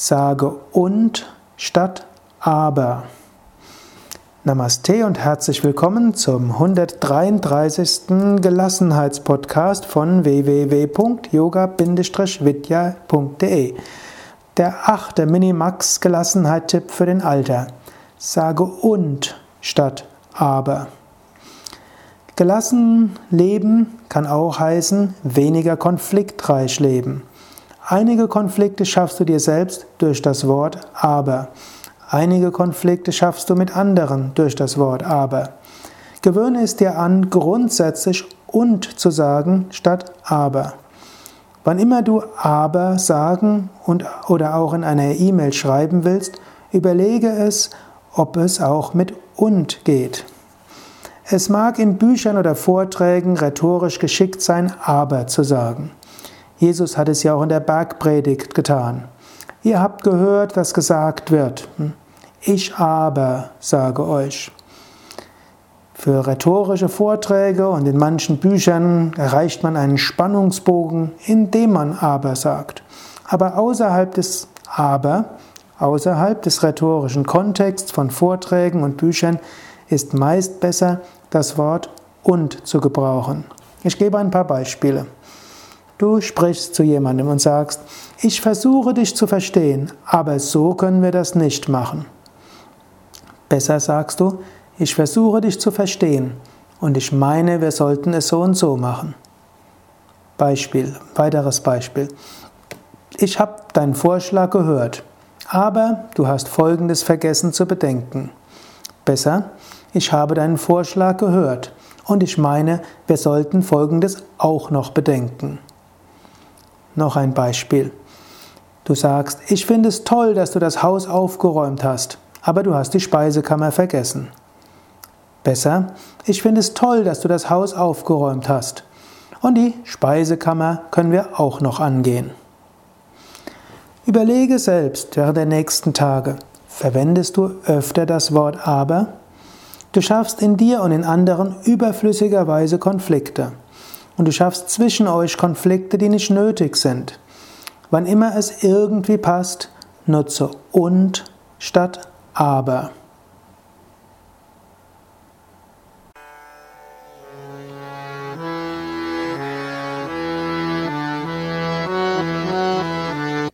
Sage und statt aber. Namaste und herzlich willkommen zum 133. Gelassenheitspodcast von www.yoga-vidya.de. Der achte Minimax Gelassenheit-Tipp für den Alter. Sage und statt aber. Gelassen leben kann auch heißen weniger konfliktreich leben. Einige Konflikte schaffst du dir selbst durch das Wort aber. Einige Konflikte schaffst du mit anderen durch das Wort aber. Gewöhne es dir an, grundsätzlich und zu sagen statt aber. Wann immer du aber sagen und, oder auch in einer E-Mail schreiben willst, überlege es, ob es auch mit und geht. Es mag in Büchern oder Vorträgen rhetorisch geschickt sein, aber zu sagen. Jesus hat es ja auch in der Bergpredigt getan. Ihr habt gehört, was gesagt wird. Hm? Ich aber sage euch. Für rhetorische Vorträge und in manchen Büchern erreicht man einen Spannungsbogen, indem man aber sagt. Aber außerhalb des aber, außerhalb des rhetorischen Kontexts von Vorträgen und Büchern ist meist besser, das Wort und zu gebrauchen. Ich gebe ein paar Beispiele. Du sprichst zu jemandem und sagst, ich versuche dich zu verstehen, aber so können wir das nicht machen. Besser sagst du, ich versuche dich zu verstehen und ich meine, wir sollten es so und so machen. Beispiel, weiteres Beispiel. Ich habe deinen Vorschlag gehört, aber du hast Folgendes vergessen zu bedenken. Besser, ich habe deinen Vorschlag gehört und ich meine, wir sollten Folgendes auch noch bedenken. Noch ein Beispiel. Du sagst, ich finde es toll, dass du das Haus aufgeräumt hast, aber du hast die Speisekammer vergessen. Besser, ich finde es toll, dass du das Haus aufgeräumt hast. Und die Speisekammer können wir auch noch angehen. Überlege selbst während der nächsten Tage, verwendest du öfter das Wort aber? Du schaffst in dir und in anderen überflüssigerweise Konflikte und du schaffst zwischen euch Konflikte, die nicht nötig sind. Wann immer es irgendwie passt, nutze und statt aber.